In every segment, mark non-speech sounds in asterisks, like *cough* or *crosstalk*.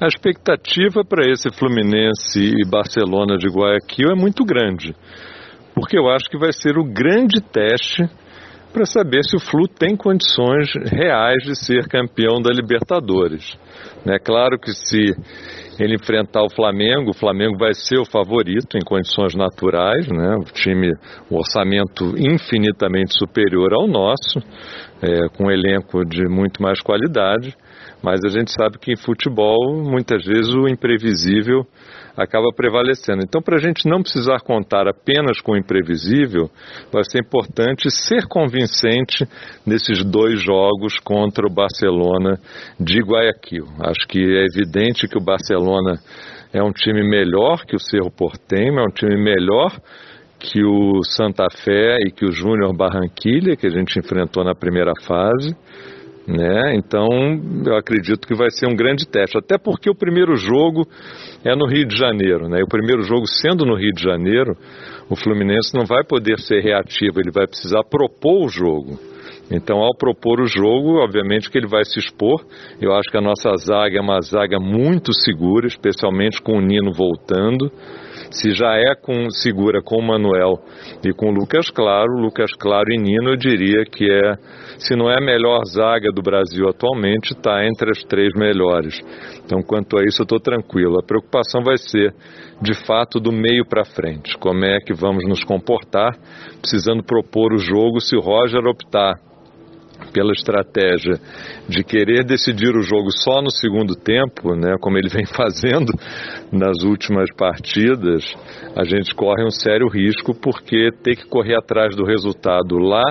A expectativa para esse Fluminense e Barcelona de Guayaquil é muito grande, porque eu acho que vai ser o grande teste para saber se o Flu tem condições reais de ser campeão da Libertadores. É claro que se ele enfrentar o Flamengo, o Flamengo vai ser o favorito em condições naturais, né? o time, o orçamento infinitamente superior ao nosso, é, com um elenco de muito mais qualidade. Mas a gente sabe que em futebol, muitas vezes, o imprevisível acaba prevalecendo. Então, para a gente não precisar contar apenas com o imprevisível, vai ser importante ser convincente nesses dois jogos contra o Barcelona de Guayaquil. Acho que é evidente que o Barcelona é um time melhor que o Cerro Porteño, é um time melhor que o Santa Fé e que o Júnior Barranquilha, que a gente enfrentou na primeira fase. Né? Então, eu acredito que vai ser um grande teste, até porque o primeiro jogo é no Rio de Janeiro, né? E o primeiro jogo sendo no Rio de Janeiro, o Fluminense não vai poder ser reativo, ele vai precisar propor o jogo. Então, ao propor o jogo, obviamente que ele vai se expor. Eu acho que a nossa zaga é uma zaga muito segura, especialmente com o Nino voltando. Se já é com segura com o Manuel e com Lucas Claro, Lucas Claro e Nino, eu diria que é, se não é a melhor zaga do Brasil atualmente, está entre as três melhores. Então, quanto a isso, eu estou tranquilo. A preocupação vai ser, de fato, do meio para frente. Como é que vamos nos comportar, precisando propor o jogo se o Roger optar pela estratégia de querer decidir o jogo só no segundo tempo, né, como ele vem *laughs* fazendo nas últimas partidas, a gente corre um sério risco porque ter que correr atrás do resultado lá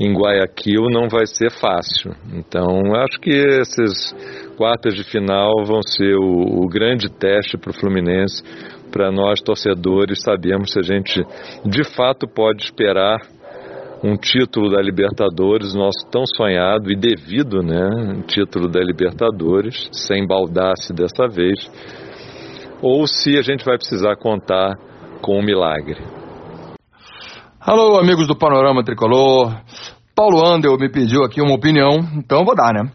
em Guayaquil não vai ser fácil. Então, acho que essas quartas de final vão ser o, o grande teste para o Fluminense. Para nós, torcedores, sabemos se a gente de fato pode esperar um título da Libertadores, nosso tão sonhado e devido, né, um título da Libertadores, sem baldasse dessa vez, ou se a gente vai precisar contar com um milagre. Alô, amigos do Panorama Tricolor. Paulo Andel me pediu aqui uma opinião, então vou dar, né?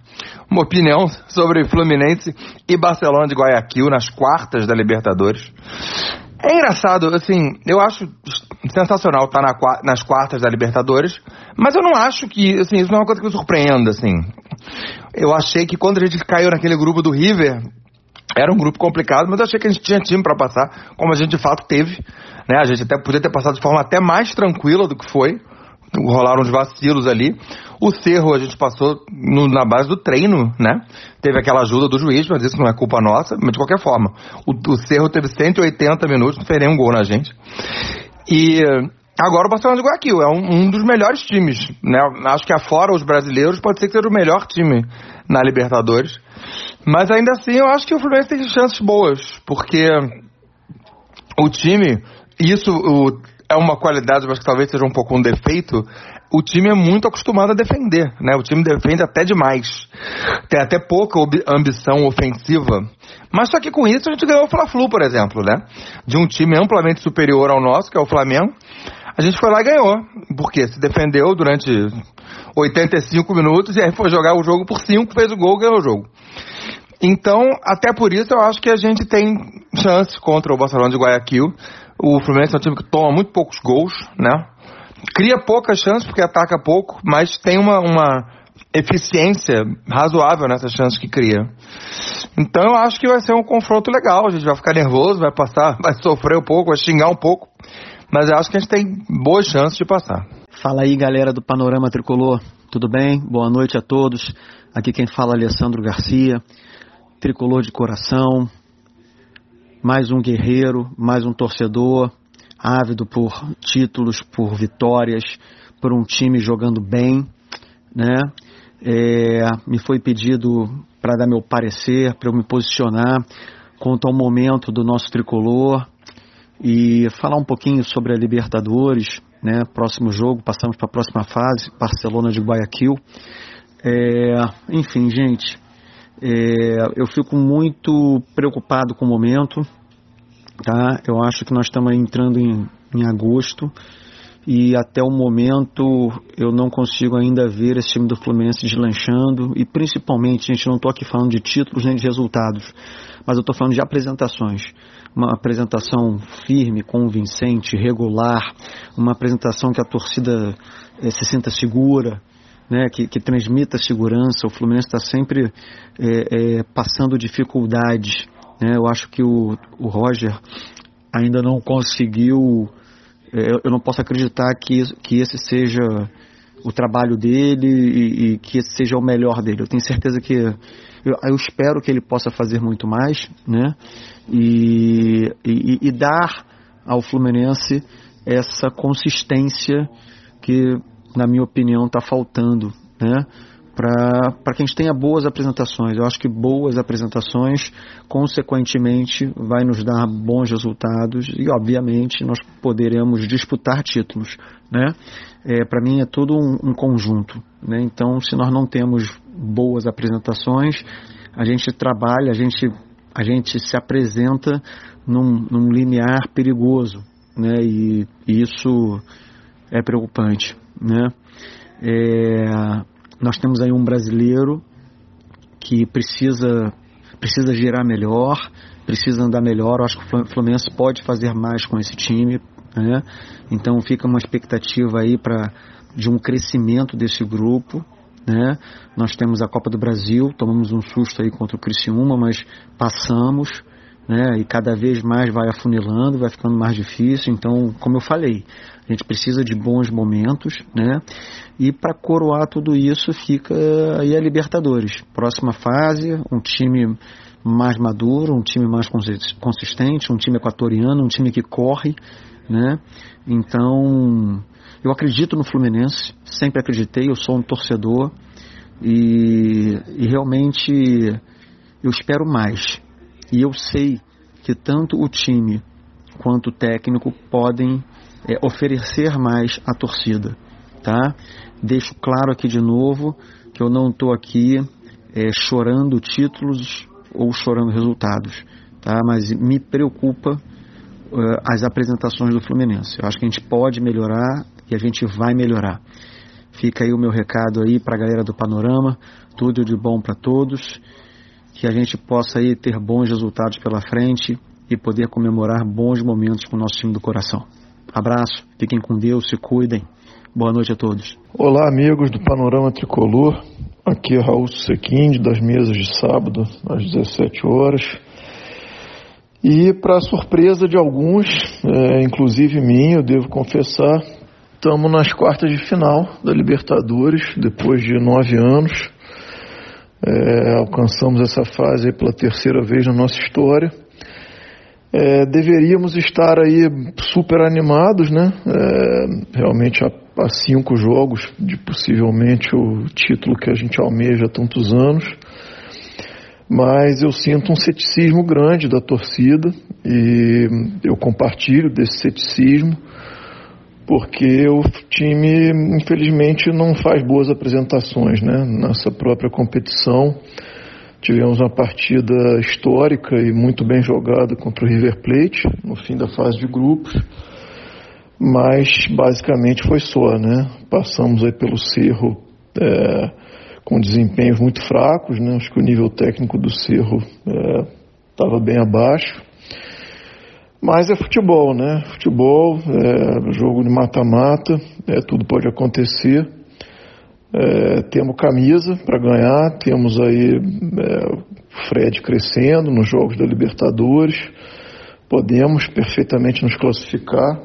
Uma opinião sobre Fluminense e Barcelona de Guayaquil nas quartas da Libertadores. É engraçado, assim, eu acho sensacional estar na, nas quartas da Libertadores, mas eu não acho que, assim, isso não é uma coisa que me surpreenda, assim. Eu achei que quando a gente caiu naquele grupo do River, era um grupo complicado, mas eu achei que a gente tinha time para passar, como a gente de fato teve, né? A gente até podia ter passado de forma até mais tranquila do que foi rolaram uns vacilos ali. O Cerro a gente passou no, na base do treino, né? Teve aquela ajuda do juiz, mas isso não é culpa nossa, mas de qualquer forma. O, o Cerro teve 180 minutos, não fez nenhum gol na gente. E agora o Barcelona de Guayaquil é um, um, dos melhores times, né? Acho que afora os brasileiros pode ser que seja o melhor time na Libertadores. Mas ainda assim eu acho que o Fluminense tem chances boas, porque o time, isso o, é uma qualidade, mas que talvez seja um pouco um defeito, o time é muito acostumado a defender, né? O time defende até demais. Tem até pouca ambição ofensiva. Mas só que com isso a gente ganhou o Fla-Flu, por exemplo, né? De um time amplamente superior ao nosso, que é o Flamengo. A gente foi lá e ganhou. Porque se defendeu durante 85 minutos e aí foi jogar o jogo por 5, fez o gol ganhou o jogo. Então, até por isso eu acho que a gente tem chance contra o Barcelona de Guayaquil. O Fluminense é um time que toma muito poucos gols, né? Cria poucas chances porque ataca pouco, mas tem uma, uma eficiência razoável nessas chances que cria. Então eu acho que vai ser um confronto legal. A gente vai ficar nervoso, vai passar, *laughs* vai sofrer um pouco, vai xingar um pouco, mas eu acho que a gente tem boas chances de passar. Fala aí, galera do Panorama Tricolor. Tudo bem? Boa noite a todos. Aqui quem fala é Alessandro Garcia, tricolor de coração, mais um guerreiro, mais um torcedor, ávido por títulos, por vitórias, por um time jogando bem, né? É, me foi pedido para dar meu parecer, para eu me posicionar quanto ao momento do nosso tricolor e falar um pouquinho sobre a Libertadores, né? Próximo jogo, passamos para a próxima fase, Barcelona de Guayaquil. É, enfim, gente, é, eu fico muito preocupado com o momento, tá? Eu acho que nós estamos entrando em, em agosto e até o momento eu não consigo ainda ver esse time do Fluminense deslanchando e principalmente, gente não estou aqui falando de títulos nem de resultados, mas eu estou falando de apresentações. Uma apresentação firme, convincente, regular, uma apresentação que a torcida é, se sinta segura, né, que, que, transmita segurança. O Fluminense está sempre é, é, passando dificuldades. Né? Eu acho que o, o Roger ainda não conseguiu é, eu não posso acreditar que, que esse seja o trabalho dele e, e, que esse seja o melhor dele. Eu tenho certeza que eu, eu espero que ele possa fazer muito mais, né? E, e, e dar ao Fluminense essa consistência que, na minha opinião, está faltando, né? para que a gente tenha boas apresentações. Eu acho que boas apresentações, consequentemente, vai nos dar bons resultados e, obviamente, nós poderemos disputar títulos. Né? É, para mim é tudo um, um conjunto. Né? Então, se nós não temos boas apresentações, a gente trabalha, a gente, a gente se apresenta num, num limiar perigoso. Né? E, e isso é preocupante. Né? É, nós temos aí um brasileiro que precisa, precisa girar melhor, precisa andar melhor. Eu acho que o Fluminense pode fazer mais com esse time. Né? Então fica uma expectativa aí para de um crescimento desse grupo. Né? Nós temos a Copa do Brasil, tomamos um susto aí contra o Criciúma, mas passamos né? E cada vez mais vai afunilando, vai ficando mais difícil. Então, como eu falei, a gente precisa de bons momentos, né? E para coroar tudo isso fica aí a Libertadores. Próxima fase, um time mais maduro, um time mais consistente, um time equatoriano, um time que corre, né? Então, eu acredito no Fluminense, sempre acreditei, eu sou um torcedor e, e realmente eu espero mais. E eu sei que tanto o time quanto o técnico podem é, oferecer mais à torcida, tá? Deixo claro aqui de novo que eu não estou aqui é, chorando títulos ou chorando resultados, tá? Mas me preocupa uh, as apresentações do Fluminense. Eu acho que a gente pode melhorar e a gente vai melhorar. Fica aí o meu recado aí para a galera do Panorama, tudo de bom para todos que a gente possa aí ter bons resultados pela frente e poder comemorar bons momentos com o nosso time do coração. Abraço, fiquem com Deus, se cuidem. Boa noite a todos. Olá, amigos do Panorama Tricolor. Aqui é Raul Sequinde, das mesas de sábado, às 17 horas. E, para surpresa de alguns, é, inclusive mim, eu devo confessar, estamos nas quartas de final da Libertadores, depois de nove anos. É, alcançamos essa fase pela terceira vez na nossa história. É, deveríamos estar aí super animados, né? É, realmente há, há, cinco jogos de possivelmente o título que a gente almeja há tantos anos. Mas eu sinto um ceticismo grande da torcida e eu compartilho desse ceticismo porque o time, infelizmente, não faz boas apresentações né? nessa própria competição. Tivemos uma partida histórica e muito bem jogada contra o River Plate no fim da fase de grupos, mas basicamente foi só, né? Passamos aí pelo Cerro é, com desempenhos muito fracos, né? Acho que o nível técnico do Cerro estava é, bem abaixo. Mas é futebol, né? Futebol, é jogo de mata-mata, é, tudo pode acontecer. É, temos camisa para ganhar, temos aí é, Fred crescendo nos jogos da Libertadores, podemos perfeitamente nos classificar,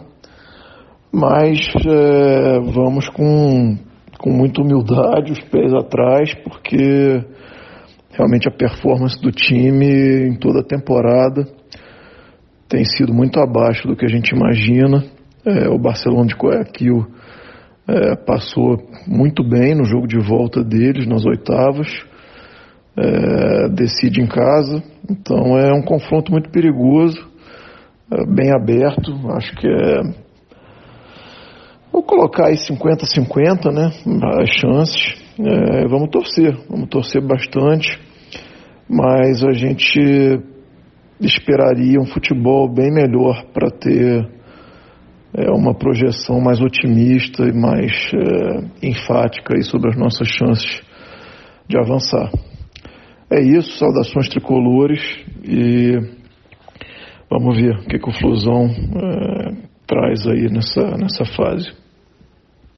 mas é, vamos com, com muita humildade, os pés atrás, porque realmente a performance do time em toda a temporada tem sido muito abaixo do que a gente imagina. É, o Barcelona de Guayaquil é, passou muito bem no jogo de volta deles, nas oitavas. É, decide em casa. Então é um confronto muito perigoso, é, bem aberto. Acho que é. Vou colocar aí 50-50, né? As chances. É, vamos torcer, vamos torcer bastante. Mas a gente esperaria um futebol bem melhor para ter é, uma projeção mais otimista e mais é, enfática aí sobre as nossas chances de avançar. É isso, saudações tricolores e vamos ver o que, que o Flusão é, traz aí nessa, nessa fase.